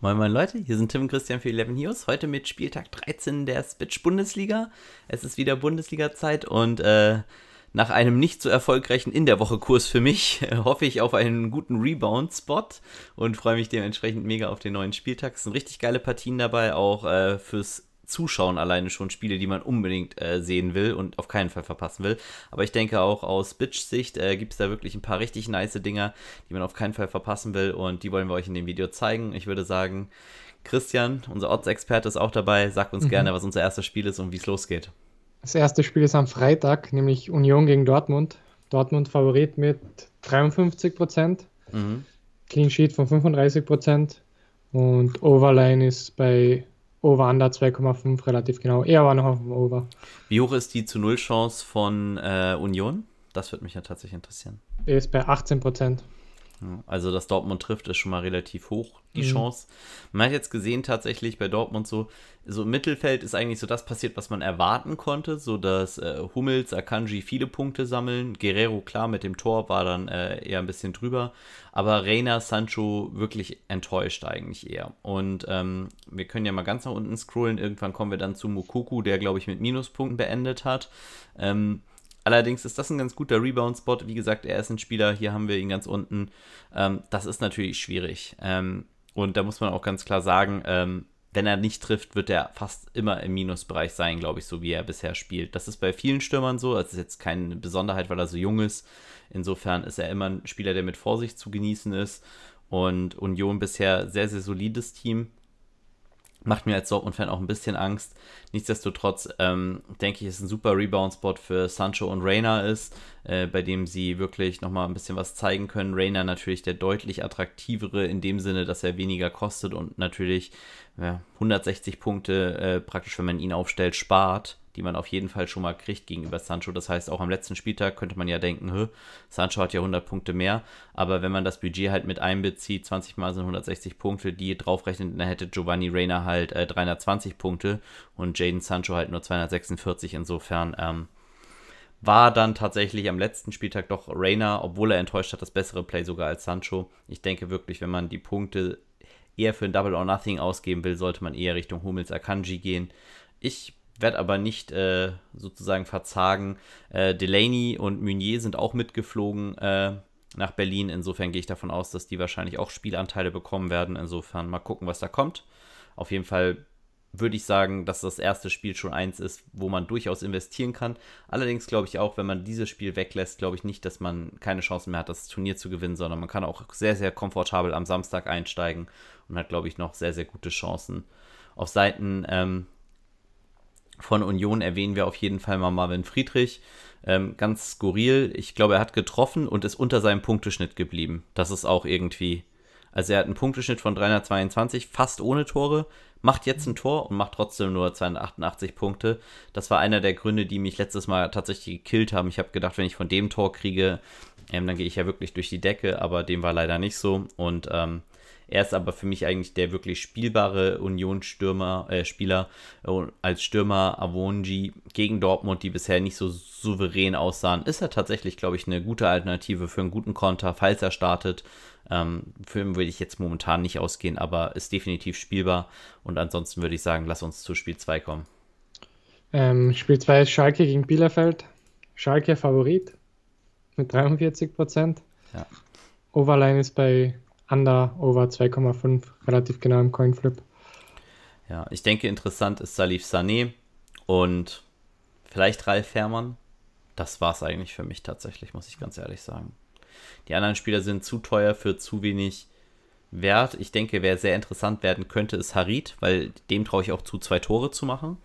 Moin Moin Leute, hier sind Tim und Christian für 11 News. Heute mit Spieltag 13 der Switch Bundesliga. Es ist wieder Bundesliga-Zeit und äh, nach einem nicht so erfolgreichen in der Woche Kurs für mich äh, hoffe ich auf einen guten Rebound-Spot und freue mich dementsprechend mega auf den neuen Spieltag. Es sind richtig geile Partien dabei, auch äh, fürs Zuschauen alleine schon Spiele, die man unbedingt äh, sehen will und auf keinen Fall verpassen will. Aber ich denke auch aus Bitch-Sicht äh, gibt es da wirklich ein paar richtig nice Dinger, die man auf keinen Fall verpassen will und die wollen wir euch in dem Video zeigen. Ich würde sagen, Christian, unser Odds-Experte, ist auch dabei. Sag uns mhm. gerne, was unser erstes Spiel ist und wie es losgeht. Das erste Spiel ist am Freitag, nämlich Union gegen Dortmund. Dortmund Favorit mit 53 Prozent. Mhm. Clean Sheet von 35 Prozent. Und Overline ist bei Over-Under 2,5 relativ genau. Er war noch auf dem Over. Wie hoch ist die zu Null Chance von äh, Union? Das würde mich ja tatsächlich interessieren. Er ist bei 18 Prozent. Also, dass Dortmund trifft, ist schon mal relativ hoch, die mhm. Chance. Man hat jetzt gesehen, tatsächlich bei Dortmund so, so im Mittelfeld ist eigentlich so das passiert, was man erwarten konnte, so dass äh, Hummels, Akanji viele Punkte sammeln. Guerrero, klar, mit dem Tor war dann äh, eher ein bisschen drüber. Aber Reina, Sancho wirklich enttäuscht eigentlich eher. Und ähm, wir können ja mal ganz nach unten scrollen. Irgendwann kommen wir dann zu Mukuku, der, glaube ich, mit Minuspunkten beendet hat. Ähm, Allerdings ist das ein ganz guter Rebound-Spot. Wie gesagt, er ist ein Spieler, hier haben wir ihn ganz unten. Ähm, das ist natürlich schwierig. Ähm, und da muss man auch ganz klar sagen, ähm, wenn er nicht trifft, wird er fast immer im Minusbereich sein, glaube ich, so wie er bisher spielt. Das ist bei vielen Stürmern so. Das ist jetzt keine Besonderheit, weil er so jung ist. Insofern ist er immer ein Spieler, der mit Vorsicht zu genießen ist. Und Union bisher sehr, sehr solides Team macht mir als Dortmund-Fan auch ein bisschen Angst. Nichtsdestotrotz ähm, denke ich, ist ein super Rebound-Spot für Sancho und Reina ist, äh, bei dem sie wirklich nochmal ein bisschen was zeigen können. Reina natürlich der deutlich attraktivere in dem Sinne, dass er weniger kostet und natürlich ja, 160 Punkte äh, praktisch, wenn man ihn aufstellt, spart die man auf jeden Fall schon mal kriegt gegenüber Sancho. Das heißt, auch am letzten Spieltag könnte man ja denken, Sancho hat ja 100 Punkte mehr, aber wenn man das Budget halt mit einbezieht, 20 mal sind 160 Punkte, die draufrechnet, dann hätte Giovanni Reina halt äh, 320 Punkte und Jaden Sancho halt nur 246. Insofern ähm, war dann tatsächlich am letzten Spieltag doch Reina, obwohl er enttäuscht hat, das bessere Play sogar als Sancho. Ich denke wirklich, wenn man die Punkte eher für ein Double or Nothing ausgeben will, sollte man eher Richtung Hummels Akanji gehen. Ich werde aber nicht äh, sozusagen verzagen. Äh, Delaney und Meunier sind auch mitgeflogen äh, nach Berlin. Insofern gehe ich davon aus, dass die wahrscheinlich auch Spielanteile bekommen werden. Insofern mal gucken, was da kommt. Auf jeden Fall würde ich sagen, dass das erste Spiel schon eins ist, wo man durchaus investieren kann. Allerdings glaube ich auch, wenn man dieses Spiel weglässt, glaube ich nicht, dass man keine Chance mehr hat, das Turnier zu gewinnen, sondern man kann auch sehr, sehr komfortabel am Samstag einsteigen und hat, glaube ich, noch sehr, sehr gute Chancen. Auf Seiten ähm, von Union erwähnen wir auf jeden Fall mal Marvin Friedrich. Ähm, ganz skurril. Ich glaube, er hat getroffen und ist unter seinem Punkteschnitt geblieben. Das ist auch irgendwie. Also er hat einen Punkteschnitt von 322, fast ohne Tore, macht jetzt ein Tor und macht trotzdem nur 288 Punkte. Das war einer der Gründe, die mich letztes Mal tatsächlich gekillt haben. Ich habe gedacht, wenn ich von dem Tor kriege, ähm, dann gehe ich ja wirklich durch die Decke, aber dem war leider nicht so. Und ähm, er ist aber für mich eigentlich der wirklich spielbare Union-Stürmer, äh, Spieler äh, als Stürmer Avonji gegen Dortmund, die bisher nicht so souverän aussahen. Ist er tatsächlich, glaube ich, eine gute Alternative für einen guten Konter, falls er startet. Ähm, für ihn würde ich jetzt momentan nicht ausgehen, aber ist definitiv spielbar. Und ansonsten würde ich sagen, lass uns zu Spiel 2 kommen. Ähm, Spiel 2 ist Schalke gegen Bielefeld. Schalke Favorit mit 43 Prozent. Ja. Overline ist bei under over 2,5, relativ genau im Coinflip. Ja, ich denke, interessant ist Salif Sané und vielleicht Ralf Fährmann. Das war es eigentlich für mich tatsächlich, muss ich ganz ehrlich sagen. Die anderen Spieler sind zu teuer für zu wenig Wert. Ich denke, wer sehr interessant werden könnte, ist Harid, weil dem traue ich auch zu, zwei Tore zu machen.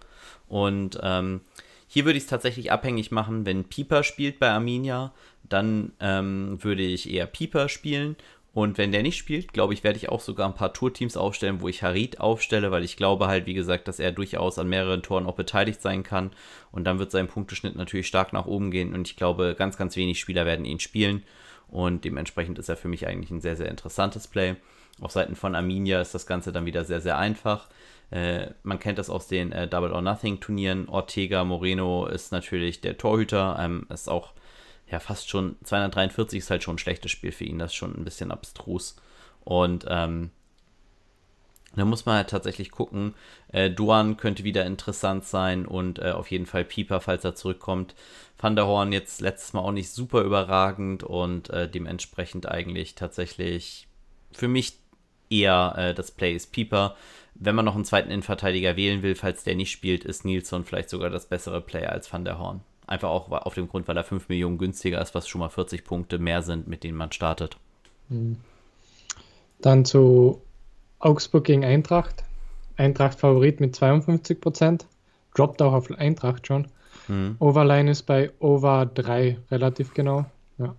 Und ähm, hier würde ich es tatsächlich abhängig machen, wenn Pieper spielt bei Arminia, dann ähm, würde ich eher Pieper spielen und wenn der nicht spielt, glaube ich, werde ich auch sogar ein paar Tourteams aufstellen, wo ich Harid aufstelle, weil ich glaube halt, wie gesagt, dass er durchaus an mehreren Toren auch beteiligt sein kann. Und dann wird sein Punkteschnitt natürlich stark nach oben gehen. Und ich glaube, ganz, ganz wenig Spieler werden ihn spielen. Und dementsprechend ist er für mich eigentlich ein sehr, sehr interessantes Play. Auf Seiten von Arminia ist das Ganze dann wieder sehr, sehr einfach. Äh, man kennt das aus den äh, Double or Nothing Turnieren. Ortega Moreno ist natürlich der Torhüter, ähm, ist auch ja fast schon 243 ist halt schon ein schlechtes Spiel für ihn, das ist schon ein bisschen abstrus. Und ähm, Da muss man halt tatsächlich gucken. Äh, Duan könnte wieder interessant sein und äh, auf jeden Fall Pieper, falls er zurückkommt. Van der Horn jetzt letztes Mal auch nicht super überragend und äh, dementsprechend eigentlich tatsächlich für mich eher äh, das Play ist Pieper. Wenn man noch einen zweiten Innenverteidiger wählen will, falls der nicht spielt, ist Nilsson vielleicht sogar das bessere Play als Van der Horn. Einfach auch auf dem Grund, weil er 5 Millionen günstiger ist, was schon mal 40 Punkte mehr sind, mit denen man startet. Hm. Dann zu Augsburg gegen Eintracht. Eintracht Favorit mit 52 Prozent. Droppt auch auf Eintracht schon. Mhm. Overline ist bei Over 3 relativ genau. Ja.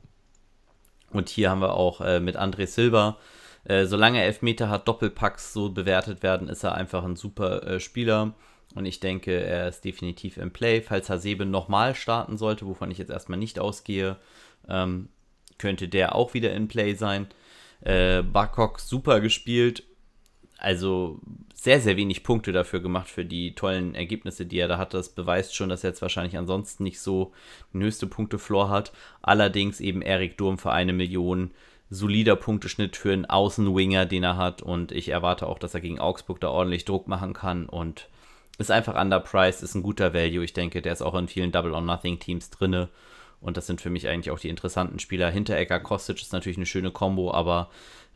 Und hier haben wir auch äh, mit André Silva. Äh, solange er Elfmeter hat, Doppelpacks so bewertet werden, ist er einfach ein super äh, Spieler. Und ich denke, er ist definitiv im Play. Falls Hasebe nochmal starten sollte, wovon ich jetzt erstmal nicht ausgehe, ähm, könnte der auch wieder in Play sein. Äh, Bakok super gespielt, also sehr, sehr wenig Punkte dafür gemacht für die tollen Ergebnisse, die er da hat. Das beweist schon, dass er jetzt wahrscheinlich ansonsten nicht so den höchste Punktefloor hat. Allerdings eben Erik Durm für eine Million. Solider Punkteschnitt für einen Außenwinger, den er hat. Und ich erwarte auch, dass er gegen Augsburg da ordentlich Druck machen kann. Und ist einfach underpriced, ist ein guter Value. Ich denke, der ist auch in vielen Double or Nothing Teams drinne. Und das sind für mich eigentlich auch die interessanten Spieler. Hinteregger Kostic ist natürlich eine schöne Combo, aber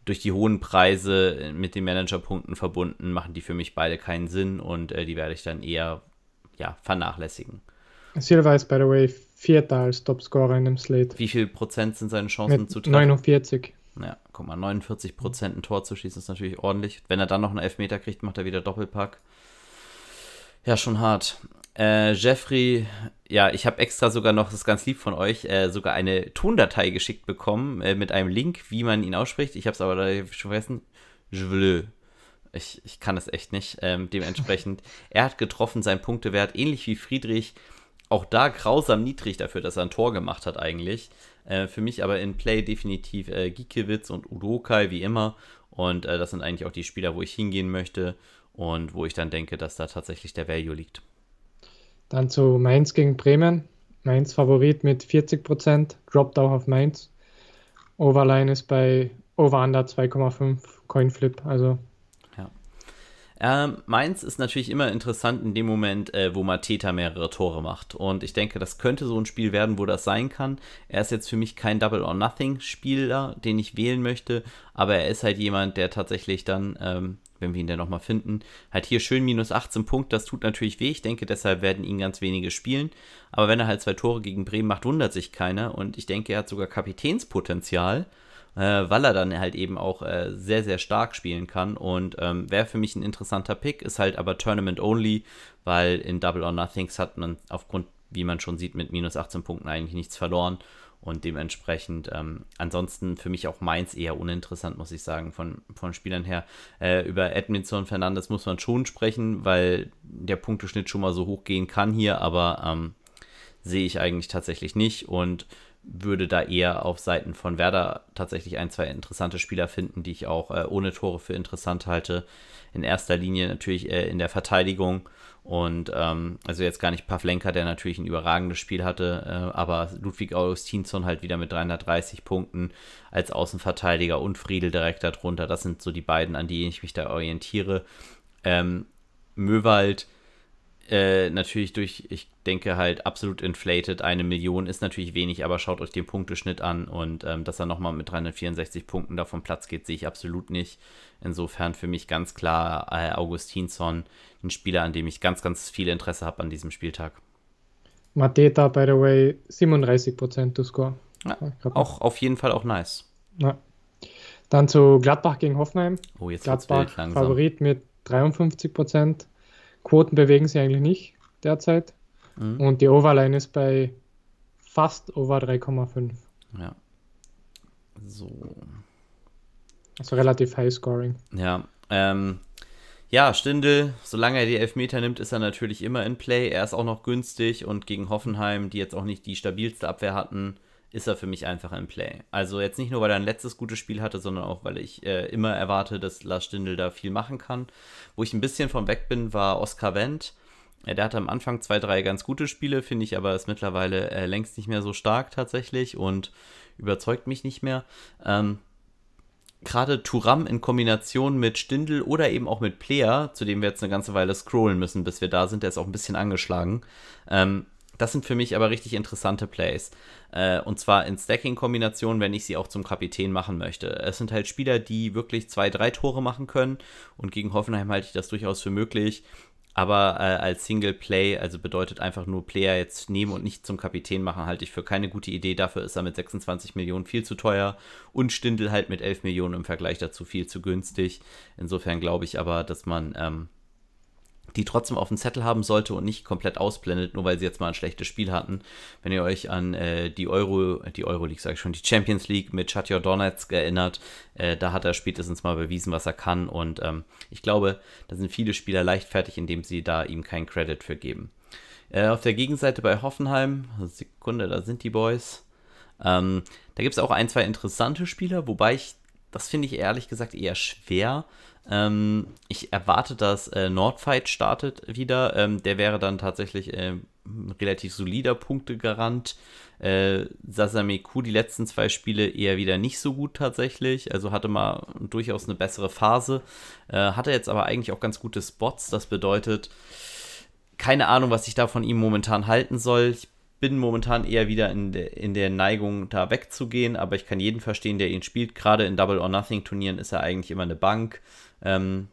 durch die hohen Preise mit den Managerpunkten verbunden, machen die für mich beide keinen Sinn und äh, die werde ich dann eher ja, vernachlässigen. Silva ist, by the way, Vierter als Topscorer in dem Slate. Wie viel Prozent sind seine Chancen mit zu treffen? 49. Ja, guck mal, 49 Prozent ein Tor zu schießen ist natürlich ordentlich. Wenn er dann noch einen Elfmeter kriegt, macht er wieder Doppelpack. Ja, schon hart. Äh, Jeffrey, ja, ich habe extra sogar noch, das ist ganz lieb von euch, äh, sogar eine Tondatei geschickt bekommen äh, mit einem Link, wie man ihn ausspricht. Ich habe es aber da schon vergessen. Jevleu. Ich, ich kann es echt nicht. Ähm, dementsprechend, er hat getroffen, sein Punktewert, ähnlich wie Friedrich, auch da grausam niedrig dafür, dass er ein Tor gemacht hat eigentlich. Äh, für mich aber in Play definitiv äh, Giekewitz und Udokai, wie immer. Und äh, das sind eigentlich auch die Spieler, wo ich hingehen möchte und wo ich dann denke, dass da tatsächlich der Value liegt. Dann zu Mainz gegen Bremen. Mainz Favorit mit 40% droppt auch auf Mainz. Overline ist bei Over Under 2,5 Coinflip, also ähm, Mainz ist natürlich immer interessant in dem Moment, äh, wo Mateta mehrere Tore macht. Und ich denke, das könnte so ein Spiel werden, wo das sein kann. Er ist jetzt für mich kein Double or Nothing Spieler, den ich wählen möchte, aber er ist halt jemand, der tatsächlich dann ähm, wenn wir ihn dann nochmal finden. Halt hier schön minus 18 Punkte, das tut natürlich weh. Ich denke, deshalb werden ihn ganz wenige spielen. Aber wenn er halt zwei Tore gegen Bremen macht, wundert sich keiner. Und ich denke, er hat sogar Kapitänspotenzial, äh, weil er dann halt eben auch äh, sehr, sehr stark spielen kann. Und ähm, wäre für mich ein interessanter Pick, ist halt aber Tournament only, weil in Double or Nothings hat man aufgrund, wie man schon sieht, mit minus 18 Punkten eigentlich nichts verloren. Und dementsprechend, ähm, ansonsten für mich auch Mainz eher uninteressant, muss ich sagen, von, von Spielern her. Äh, über Edmondson Fernandes muss man schon sprechen, weil der Punkteschnitt schon mal so hoch gehen kann hier, aber ähm, sehe ich eigentlich tatsächlich nicht und würde da eher auf Seiten von Werder tatsächlich ein, zwei interessante Spieler finden, die ich auch äh, ohne Tore für interessant halte. In erster Linie natürlich äh, in der Verteidigung und ähm, also jetzt gar nicht Pavlenka, der natürlich ein überragendes Spiel hatte, äh, aber Ludwig Augustinsson halt wieder mit 330 Punkten als Außenverteidiger und Friedel direkt darunter. Das sind so die beiden, an die ich mich da orientiere. Ähm, Möwald äh, natürlich durch, ich denke halt absolut inflated. Eine Million ist natürlich wenig, aber schaut euch den Punkteschnitt an und ähm, dass er nochmal mit 364 Punkten da vom Platz geht, sehe ich absolut nicht. Insofern für mich ganz klar äh, Augustinsson, ein Spieler, an dem ich ganz, ganz viel Interesse habe an diesem Spieltag. Mateta, by the way, 37% to score. Ja, auch auf jeden Fall auch nice. Ja. Dann zu Gladbach gegen Hoffenheim. Oh, jetzt Gladbach Favorit mit 53%. Quoten bewegen sich eigentlich nicht derzeit. Mhm. Und die Overline ist bei fast over 3,5. Ja. So. Also relativ high scoring. Ja. Ähm, ja, Stindel, solange er die Elfmeter nimmt, ist er natürlich immer in Play. Er ist auch noch günstig und gegen Hoffenheim, die jetzt auch nicht die stabilste Abwehr hatten, ist er für mich einfach in Play. Also jetzt nicht nur, weil er ein letztes gutes Spiel hatte, sondern auch, weil ich äh, immer erwarte, dass Lars Stindl da viel machen kann. Wo ich ein bisschen von weg bin, war Oskar Wendt. Ja, der hatte am Anfang zwei, drei ganz gute Spiele, finde ich, aber ist mittlerweile äh, längst nicht mehr so stark tatsächlich und überzeugt mich nicht mehr. Ähm, gerade Turam in Kombination mit Stindel oder eben auch mit Player, zu dem wir jetzt eine ganze Weile scrollen müssen, bis wir da sind, der ist auch ein bisschen angeschlagen. Ähm, das sind für mich aber richtig interessante Plays. Äh, und zwar in Stacking-Kombination, wenn ich sie auch zum Kapitän machen möchte. Es sind halt Spieler, die wirklich zwei, drei Tore machen können. Und gegen Hoffenheim halte ich das durchaus für möglich. Aber äh, als Single Play, also bedeutet einfach nur Player jetzt nehmen und nicht zum Kapitän machen, halte ich für keine gute Idee. Dafür ist er mit 26 Millionen viel zu teuer und Stindel halt mit 11 Millionen im Vergleich dazu viel zu günstig. Insofern glaube ich aber, dass man ähm, die trotzdem auf dem Zettel haben sollte und nicht komplett ausblendet, nur weil sie jetzt mal ein schlechtes Spiel hatten. Wenn ihr euch an äh, die Euro, die Euroleague, sage ich schon, die Champions League mit Chatio Donetsk erinnert, äh, da hat er spätestens mal bewiesen, was er kann. Und ähm, ich glaube, da sind viele Spieler leichtfertig, indem sie da ihm keinen Credit für geben. Äh, auf der Gegenseite bei Hoffenheim, Sekunde, da sind die Boys. Ähm, da gibt es auch ein, zwei interessante Spieler, wobei ich, das finde ich ehrlich gesagt eher schwer, ähm, ich erwarte, dass äh, Nordfight startet wieder. Ähm, der wäre dann tatsächlich äh, relativ solider Punktegarant. Äh, Sasame Ku die letzten zwei Spiele eher wieder nicht so gut tatsächlich. Also hatte mal durchaus eine bessere Phase. Äh, hatte jetzt aber eigentlich auch ganz gute Spots. Das bedeutet, keine Ahnung, was ich da von ihm momentan halten soll. Ich bin momentan eher wieder in, de, in der Neigung, da wegzugehen, aber ich kann jeden verstehen, der ihn spielt. Gerade in Double or Nothing Turnieren ist er eigentlich immer eine Bank. Ähm,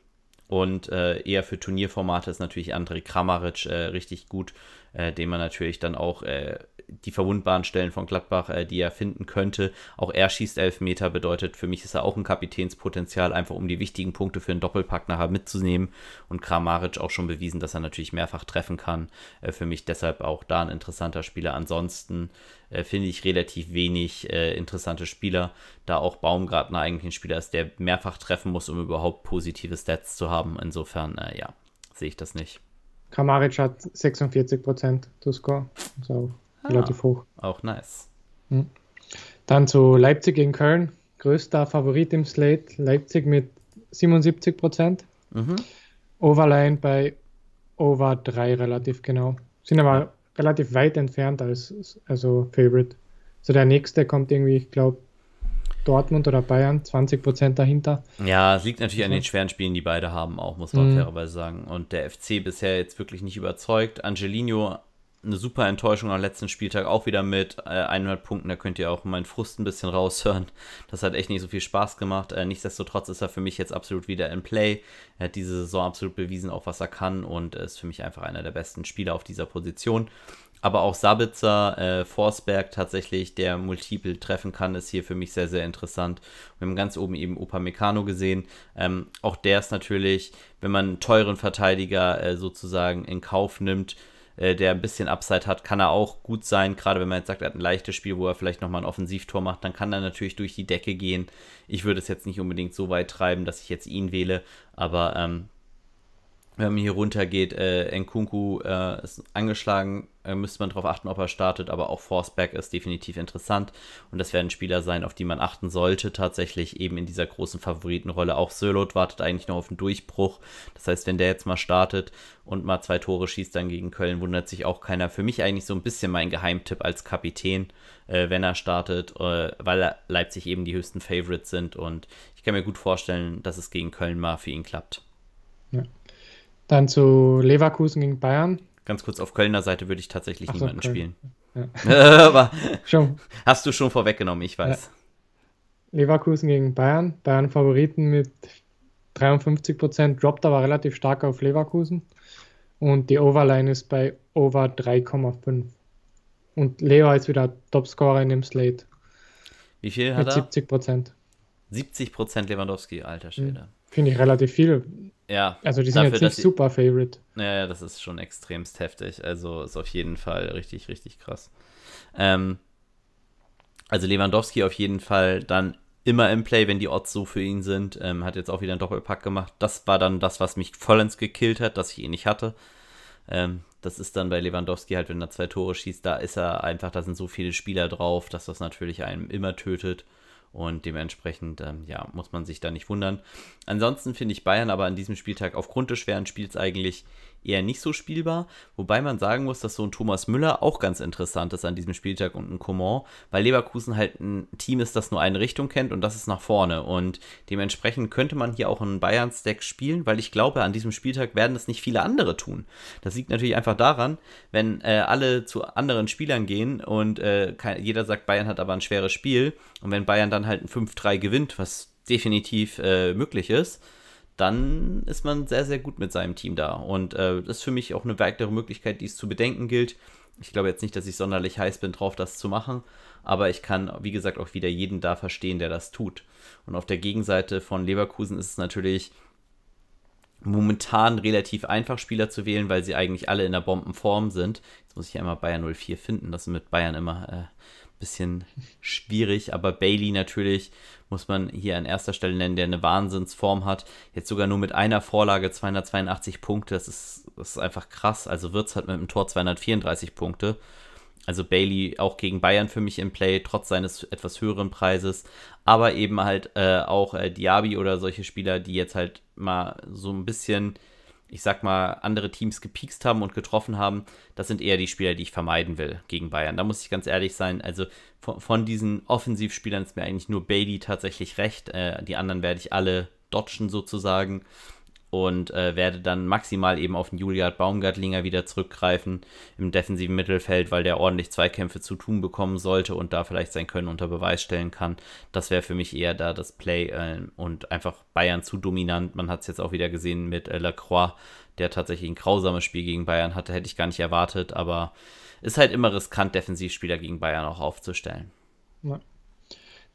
und äh, eher für Turnierformate ist natürlich André Kramaric äh, richtig gut, äh, den man natürlich dann auch äh, die verwundbaren Stellen von Gladbach, äh, die er finden könnte. Auch er schießt Elfmeter, bedeutet für mich ist er auch ein Kapitänspotenzial, einfach um die wichtigen Punkte für einen Doppelpack nachher mitzunehmen. Und Kramaric auch schon bewiesen, dass er natürlich mehrfach treffen kann. Äh, für mich deshalb auch da ein interessanter Spieler. Ansonsten äh, finde ich relativ wenig äh, interessante Spieler, da auch Baumgartner eigentlich ein Spieler ist, der mehrfach treffen muss, um überhaupt positive Stats zu haben. Insofern, äh, ja, sehe ich das nicht. Kramaric hat 46% to score. Also Ah, relativ hoch. Auch nice. Hm. Dann zu Leipzig gegen Köln. Größter Favorit im Slate. Leipzig mit 77 Prozent. Mhm. Overline bei Over 3 relativ genau. Sind aber relativ weit entfernt als also Favorite. So der nächste kommt irgendwie, ich glaube, Dortmund oder Bayern, 20 Prozent dahinter. Ja, es liegt natürlich an den schweren Spielen, die beide haben, auch, muss man mhm. fairerweise sagen. Und der FC bisher jetzt wirklich nicht überzeugt. Angelino eine super Enttäuschung am letzten Spieltag, auch wieder mit äh, 100 Punkten. Da könnt ihr auch meinen Frust ein bisschen raushören. Das hat echt nicht so viel Spaß gemacht. Äh, nichtsdestotrotz ist er für mich jetzt absolut wieder in Play. Er hat diese Saison absolut bewiesen, auch was er kann und ist für mich einfach einer der besten Spieler auf dieser Position. Aber auch Sabitzer, äh, Forsberg tatsächlich, der multiple treffen kann, ist hier für mich sehr, sehr interessant. Wir haben ganz oben eben Opa Meccano gesehen. Ähm, auch der ist natürlich, wenn man einen teuren Verteidiger äh, sozusagen in Kauf nimmt, äh, der ein bisschen Upside hat, kann er auch gut sein. Gerade wenn man jetzt sagt, er hat ein leichtes Spiel, wo er vielleicht nochmal ein Offensivtor macht, dann kann er natürlich durch die Decke gehen. Ich würde es jetzt nicht unbedingt so weit treiben, dass ich jetzt ihn wähle, aber ähm, wenn man hier runter geht, äh, Nkunku äh, ist angeschlagen, äh, müsste man darauf achten, ob er startet, aber auch Forceback ist definitiv interessant und das werden Spieler sein, auf die man achten sollte, tatsächlich eben in dieser großen Favoritenrolle. Auch Sörlot wartet eigentlich noch auf einen Durchbruch, das heißt, wenn der jetzt mal startet und mal zwei Tore schießt dann gegen Köln, wundert sich auch keiner. Für mich eigentlich so ein bisschen mein Geheimtipp als Kapitän, äh, wenn er startet, äh, weil Leipzig eben die höchsten Favorites sind und ich kann mir gut vorstellen, dass es gegen Köln mal für ihn klappt. Ja. Dann zu Leverkusen gegen Bayern. Ganz kurz, auf Kölner Seite würde ich tatsächlich Ach niemanden Köln. spielen. Ja. Aber schon. hast du schon vorweggenommen, ich weiß. Ja. Leverkusen gegen Bayern. Bayern Favoriten mit 53 Prozent, droppt aber relativ stark auf Leverkusen. Und die Overline ist bei Over 3,5. Und Leo ist wieder Topscorer in dem Slate. Wie viel hat mit er? 70 Prozent. 70 Prozent Lewandowski, alter Schwede. Finde ich relativ viel. Ja. Also die sind dafür, jetzt nicht super Favorite. Ja, das ist schon extremst heftig. Also ist auf jeden Fall richtig, richtig krass. Ähm, also Lewandowski auf jeden Fall dann immer im Play, wenn die Odds so für ihn sind. Ähm, hat jetzt auch wieder einen Doppelpack gemacht. Das war dann das, was mich vollends gekillt hat, dass ich ihn nicht hatte. Ähm, das ist dann bei Lewandowski halt, wenn er zwei Tore schießt, da ist er einfach, da sind so viele Spieler drauf, dass das natürlich einen immer tötet. Und dementsprechend, ähm, ja, muss man sich da nicht wundern. Ansonsten finde ich Bayern aber an diesem Spieltag aufgrund des schweren Spiels eigentlich eher nicht so spielbar. Wobei man sagen muss, dass so ein Thomas Müller auch ganz interessant ist an diesem Spieltag und ein Coman, weil Leverkusen halt ein Team ist, das nur eine Richtung kennt und das ist nach vorne. Und dementsprechend könnte man hier auch einen Bayern-Stack spielen, weil ich glaube, an diesem Spieltag werden das nicht viele andere tun. Das liegt natürlich einfach daran, wenn äh, alle zu anderen Spielern gehen und äh, jeder sagt, Bayern hat aber ein schweres Spiel und wenn Bayern dann halt ein 5-3 gewinnt, was definitiv äh, möglich ist, dann ist man sehr, sehr gut mit seinem Team da. Und äh, das ist für mich auch eine weitere Möglichkeit, die es zu bedenken gilt. Ich glaube jetzt nicht, dass ich sonderlich heiß bin drauf, das zu machen, aber ich kann, wie gesagt, auch wieder jeden da verstehen, der das tut. Und auf der Gegenseite von Leverkusen ist es natürlich momentan relativ einfach, Spieler zu wählen, weil sie eigentlich alle in der Bombenform sind. Jetzt muss ich einmal Bayern 04 finden, das ist mit Bayern immer äh, bisschen schwierig, aber Bailey natürlich muss man hier an erster Stelle nennen, der eine Wahnsinnsform hat. Jetzt sogar nur mit einer Vorlage 282 Punkte, das ist, das ist einfach krass. Also Wirtz hat mit dem Tor 234 Punkte. Also Bailey auch gegen Bayern für mich im Play, trotz seines etwas höheren Preises. Aber eben halt äh, auch äh, Diaby oder solche Spieler, die jetzt halt mal so ein bisschen ich sag mal, andere Teams gepiekst haben und getroffen haben, das sind eher die Spieler, die ich vermeiden will gegen Bayern. Da muss ich ganz ehrlich sein. Also von, von diesen Offensivspielern ist mir eigentlich nur Bailey tatsächlich recht. Äh, die anderen werde ich alle dodgen sozusagen und äh, werde dann maximal eben auf den Juliard Baumgartlinger wieder zurückgreifen im defensiven Mittelfeld, weil der ordentlich Zweikämpfe zu tun bekommen sollte und da vielleicht sein Können unter Beweis stellen kann. Das wäre für mich eher da das Play äh, und einfach Bayern zu dominant. Man hat es jetzt auch wieder gesehen mit äh, Lacroix, der tatsächlich ein grausames Spiel gegen Bayern hatte, hätte ich gar nicht erwartet, aber ist halt immer riskant, Defensivspieler gegen Bayern auch aufzustellen. Ja.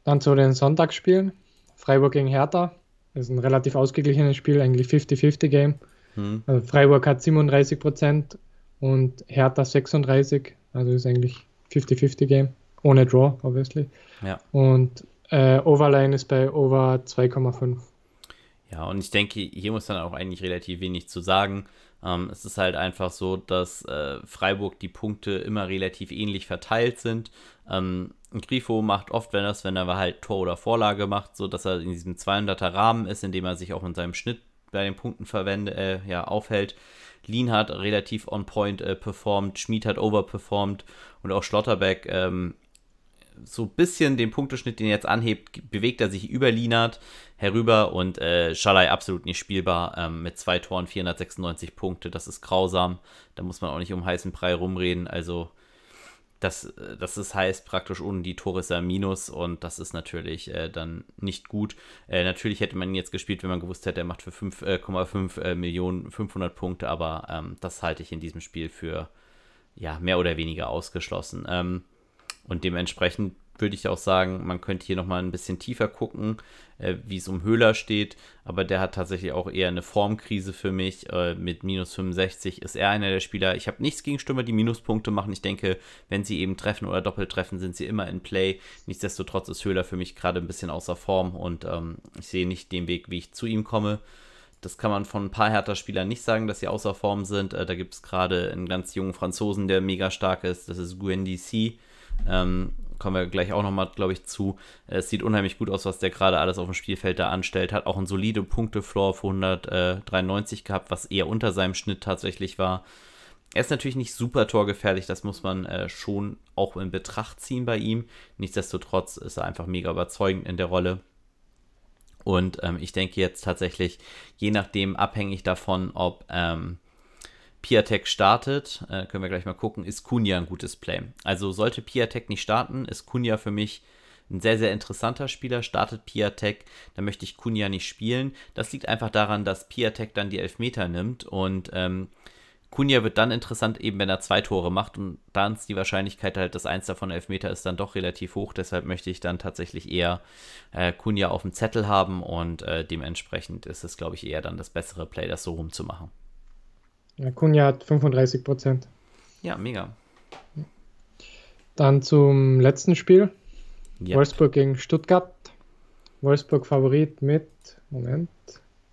Dann zu den Sonntagsspielen. Freiburg gegen Hertha. Das ist ein relativ ausgeglichenes Spiel, eigentlich 50-50-Game. Hm. Also Freiburg hat 37 Prozent und Hertha 36. Also ist eigentlich 50-50-Game. Ohne Draw, obviously. Ja. Und äh, Overline ist bei Over 2,5. Ja, und ich denke, hier muss dann auch eigentlich relativ wenig zu sagen. Ähm, es ist halt einfach so, dass äh, Freiburg die Punkte immer relativ ähnlich verteilt sind. Ähm, Grifo macht oft, wenn, das, wenn er halt Tor oder Vorlage macht, so dass er in diesem 200er Rahmen ist, in dem er sich auch in seinem Schnitt bei den Punkten verwende, äh, ja, aufhält. Lean hat relativ on point äh, performt, Schmid hat overperformed und auch Schlotterbeck ähm, so ein bisschen den Punkteschnitt, den er jetzt anhebt, bewegt er sich über Lienert herüber und äh, Schalai absolut nicht spielbar ähm, mit zwei Toren, 496 Punkte. Das ist grausam. Da muss man auch nicht um heißen Brei rumreden. Also, das, äh, das ist heißt praktisch ohne die Tore ist er Minus und das ist natürlich äh, dann nicht gut. Äh, natürlich hätte man ihn jetzt gespielt, wenn man gewusst hätte, er macht für 5,5 äh, äh, Millionen 500 Punkte, aber ähm, das halte ich in diesem Spiel für ja, mehr oder weniger ausgeschlossen. Ähm, und dementsprechend würde ich auch sagen, man könnte hier nochmal ein bisschen tiefer gucken, äh, wie es um Höhler steht. Aber der hat tatsächlich auch eher eine Formkrise für mich. Äh, mit minus 65 ist er einer der Spieler. Ich habe nichts gegen Stürmer, die Minuspunkte machen. Ich denke, wenn sie eben treffen oder doppelt treffen, sind sie immer in Play. Nichtsdestotrotz ist Höhler für mich gerade ein bisschen außer Form und ähm, ich sehe nicht den Weg, wie ich zu ihm komme. Das kann man von ein paar Hertha-Spielern nicht sagen, dass sie außer Form sind. Äh, da gibt es gerade einen ganz jungen Franzosen, der mega stark ist. Das ist Gwendy C. Ähm, kommen wir gleich auch nochmal, glaube ich, zu. Es sieht unheimlich gut aus, was der gerade alles auf dem Spielfeld da anstellt. Hat auch einen solide Punktefloor für 193 gehabt, was eher unter seinem Schnitt tatsächlich war. Er ist natürlich nicht super torgefährlich, das muss man äh, schon auch in Betracht ziehen bei ihm. Nichtsdestotrotz ist er einfach mega überzeugend in der Rolle. Und ähm, ich denke jetzt tatsächlich, je nachdem, abhängig davon, ob ähm, Piatek startet, äh, können wir gleich mal gucken, ist Kunja ein gutes Play. Also sollte Piatek nicht starten, ist Kunja für mich ein sehr, sehr interessanter Spieler. Startet Piatek, dann möchte ich Kunja nicht spielen. Das liegt einfach daran, dass Piatek dann die Elfmeter nimmt und ähm, Kunja wird dann interessant, eben wenn er zwei Tore macht und dann ist die Wahrscheinlichkeit halt, dass eins davon Elfmeter ist, dann doch relativ hoch. Deshalb möchte ich dann tatsächlich eher äh, Kunja auf dem Zettel haben und äh, dementsprechend ist es, glaube ich, eher dann das bessere Play, das so rumzumachen. Ja, Kunja hat 35 Prozent. Ja, mega. Dann zum letzten Spiel. Yep. Wolfsburg gegen Stuttgart. Wolfsburg Favorit mit, Moment,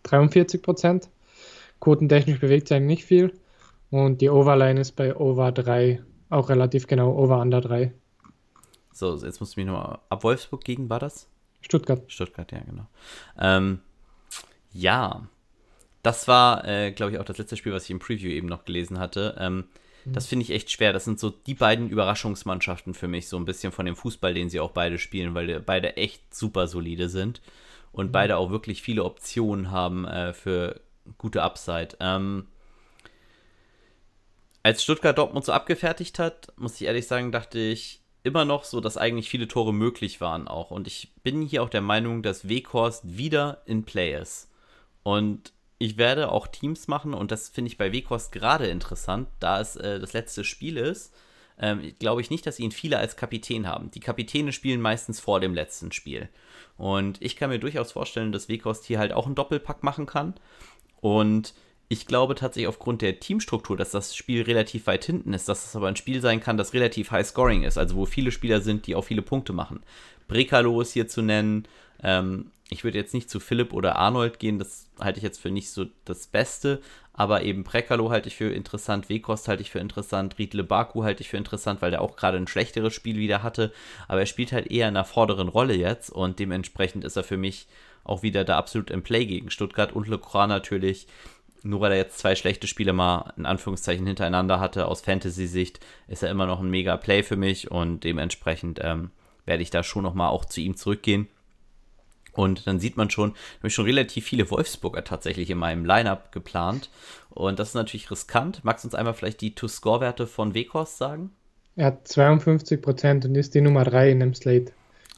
43 Prozent. Quotentechnisch bewegt sich eigentlich nicht viel. Und die Overline ist bei Over 3 auch relativ genau, Over Under 3. So, jetzt musst du mich nochmal. Ab Wolfsburg gegen war das? Stuttgart. Stuttgart, ja, genau. Ähm, ja, Das war, äh, glaube ich, auch das letzte Spiel, was ich im Preview eben noch gelesen hatte. Ähm, mhm. Das finde ich echt schwer. Das sind so die beiden Überraschungsmannschaften für mich, so ein bisschen von dem Fußball, den sie auch beide spielen, weil beide echt super solide sind und mhm. beide auch wirklich viele Optionen haben äh, für gute Upside. Ähm, als Stuttgart Dortmund so abgefertigt hat, muss ich ehrlich sagen, dachte ich immer noch so, dass eigentlich viele Tore möglich waren auch. Und ich bin hier auch der Meinung, dass Weghorst wieder in Play ist. Und ich werde auch Teams machen und das finde ich bei Weghorst gerade interessant, da es äh, das letzte Spiel ist. Ähm, glaube ich nicht, dass ihn viele als Kapitän haben. Die Kapitäne spielen meistens vor dem letzten Spiel. Und ich kann mir durchaus vorstellen, dass Weghorst hier halt auch einen Doppelpack machen kann. Und ich glaube tatsächlich aufgrund der Teamstruktur, dass das Spiel relativ weit hinten ist, dass es aber ein Spiel sein kann, das relativ high scoring ist, also wo viele Spieler sind, die auch viele Punkte machen. Brekalo ist hier zu nennen. Ähm, ich würde jetzt nicht zu Philipp oder Arnold gehen, das halte ich jetzt für nicht so das Beste, aber eben Brekalo halte ich für interessant, Wekost halte ich für interessant, Riedle Baku halte ich für interessant, weil der auch gerade ein schlechteres Spiel wieder hatte, aber er spielt halt eher in einer vorderen Rolle jetzt und dementsprechend ist er für mich auch wieder da absolut im Play gegen Stuttgart und Lecroix natürlich nur weil er jetzt zwei schlechte Spiele mal in Anführungszeichen hintereinander hatte, aus Fantasy-Sicht, ist er immer noch ein mega Play für mich und dementsprechend ähm, werde ich da schon nochmal auch zu ihm zurückgehen. Und dann sieht man schon, ich habe schon relativ viele Wolfsburger tatsächlich in meinem Lineup geplant. Und das ist natürlich riskant. Magst du uns einmal vielleicht die To-Score-Werte von Weghorst sagen? Er hat 52 Prozent und ist die Nummer 3 in dem Slate.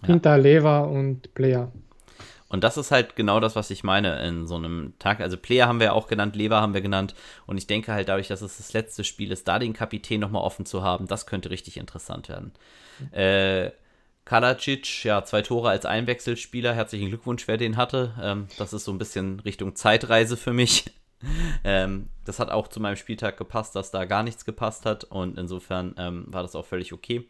Hinter ja. Lever und Player. Und das ist halt genau das, was ich meine in so einem Tag. Also Player haben wir ja auch genannt, Lever haben wir genannt. Und ich denke halt dadurch, dass es das letzte Spiel ist, da den Kapitän nochmal offen zu haben, das könnte richtig interessant werden. Mhm. Äh, Kalacic, ja, zwei Tore als Einwechselspieler. Herzlichen Glückwunsch, wer den hatte. Ähm, das ist so ein bisschen Richtung Zeitreise für mich. ähm, das hat auch zu meinem Spieltag gepasst, dass da gar nichts gepasst hat. Und insofern ähm, war das auch völlig okay.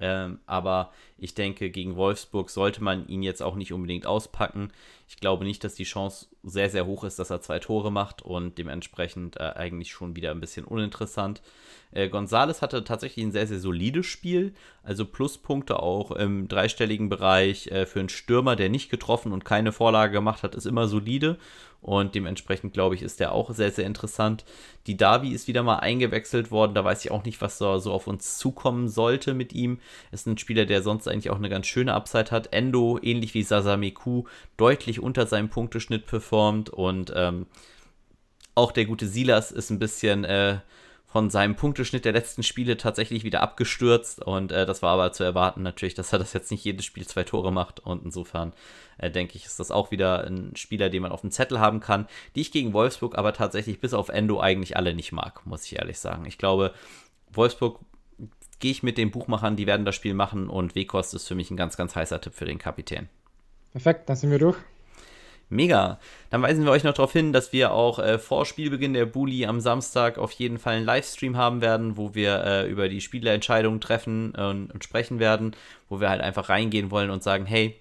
Ähm, aber ich denke, gegen Wolfsburg sollte man ihn jetzt auch nicht unbedingt auspacken. Ich glaube nicht, dass die Chance sehr, sehr hoch ist, dass er zwei Tore macht und dementsprechend äh, eigentlich schon wieder ein bisschen uninteressant. Äh, Gonzales hatte tatsächlich ein sehr, sehr solides Spiel, also Pluspunkte auch im dreistelligen Bereich. Äh, für einen Stürmer, der nicht getroffen und keine Vorlage gemacht hat, ist immer solide und dementsprechend glaube ich, ist der auch sehr, sehr interessant. Die Davi ist wieder mal eingewechselt worden, da weiß ich auch nicht, was so, so auf uns zukommen sollte mit ihm. Ist ein Spieler, der sonst eigentlich auch eine ganz schöne Upside hat. Endo, ähnlich wie Sasameku, deutlich unter seinem Punkteschnitt performt und ähm, auch der gute Silas ist ein bisschen äh, von seinem Punkteschnitt der letzten Spiele tatsächlich wieder abgestürzt und äh, das war aber zu erwarten natürlich, dass er das jetzt nicht jedes Spiel zwei Tore macht und insofern äh, denke ich, ist das auch wieder ein Spieler, den man auf dem Zettel haben kann, die ich gegen Wolfsburg aber tatsächlich bis auf Endo eigentlich alle nicht mag, muss ich ehrlich sagen. Ich glaube, Wolfsburg gehe ich mit den Buchmachern, die werden das Spiel machen und Wekost ist für mich ein ganz, ganz heißer Tipp für den Kapitän. Perfekt, dann sind wir durch. Mega. Dann weisen wir euch noch darauf hin, dass wir auch äh, vor Spielbeginn der Bully am Samstag auf jeden Fall einen Livestream haben werden, wo wir äh, über die Spielerentscheidungen treffen äh, und sprechen werden, wo wir halt einfach reingehen wollen und sagen, hey,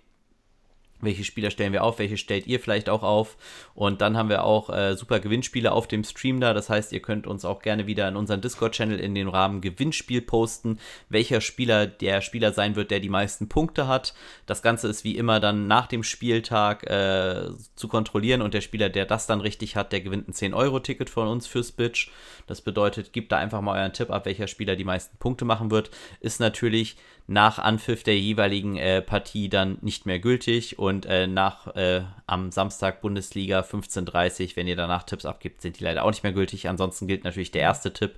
welche Spieler stellen wir auf, welche stellt ihr vielleicht auch auf. Und dann haben wir auch äh, super Gewinnspiele auf dem Stream da. Das heißt, ihr könnt uns auch gerne wieder in unseren Discord-Channel in den Rahmen Gewinnspiel posten, welcher Spieler der Spieler sein wird, der die meisten Punkte hat. Das Ganze ist wie immer dann nach dem Spieltag äh, zu kontrollieren und der Spieler, der das dann richtig hat, der gewinnt ein 10-Euro-Ticket von uns fürs Bitch. Das bedeutet, gebt da einfach mal euren Tipp ab, welcher Spieler die meisten Punkte machen wird. Ist natürlich nach Anpfiff der jeweiligen äh, Partie dann nicht mehr gültig und äh, nach äh, am Samstag Bundesliga 15:30, wenn ihr danach Tipps abgibt, sind die leider auch nicht mehr gültig. Ansonsten gilt natürlich der erste Tipp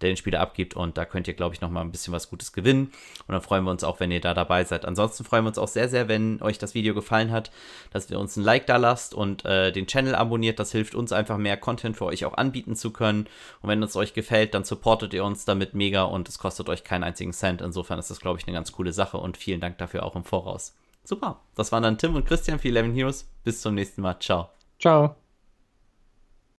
der den Spieler abgibt. Und da könnt ihr, glaube ich, nochmal ein bisschen was Gutes gewinnen. Und dann freuen wir uns auch, wenn ihr da dabei seid. Ansonsten freuen wir uns auch sehr, sehr, wenn euch das Video gefallen hat, dass ihr uns ein Like da lasst und äh, den Channel abonniert. Das hilft uns einfach mehr Content für euch auch anbieten zu können. Und wenn es euch gefällt, dann supportet ihr uns damit mega und es kostet euch keinen einzigen Cent. Insofern ist das, glaube ich, eine ganz coole Sache und vielen Dank dafür auch im Voraus. Super. Das waren dann Tim und Christian für 11 Heroes. Bis zum nächsten Mal. Ciao. Ciao.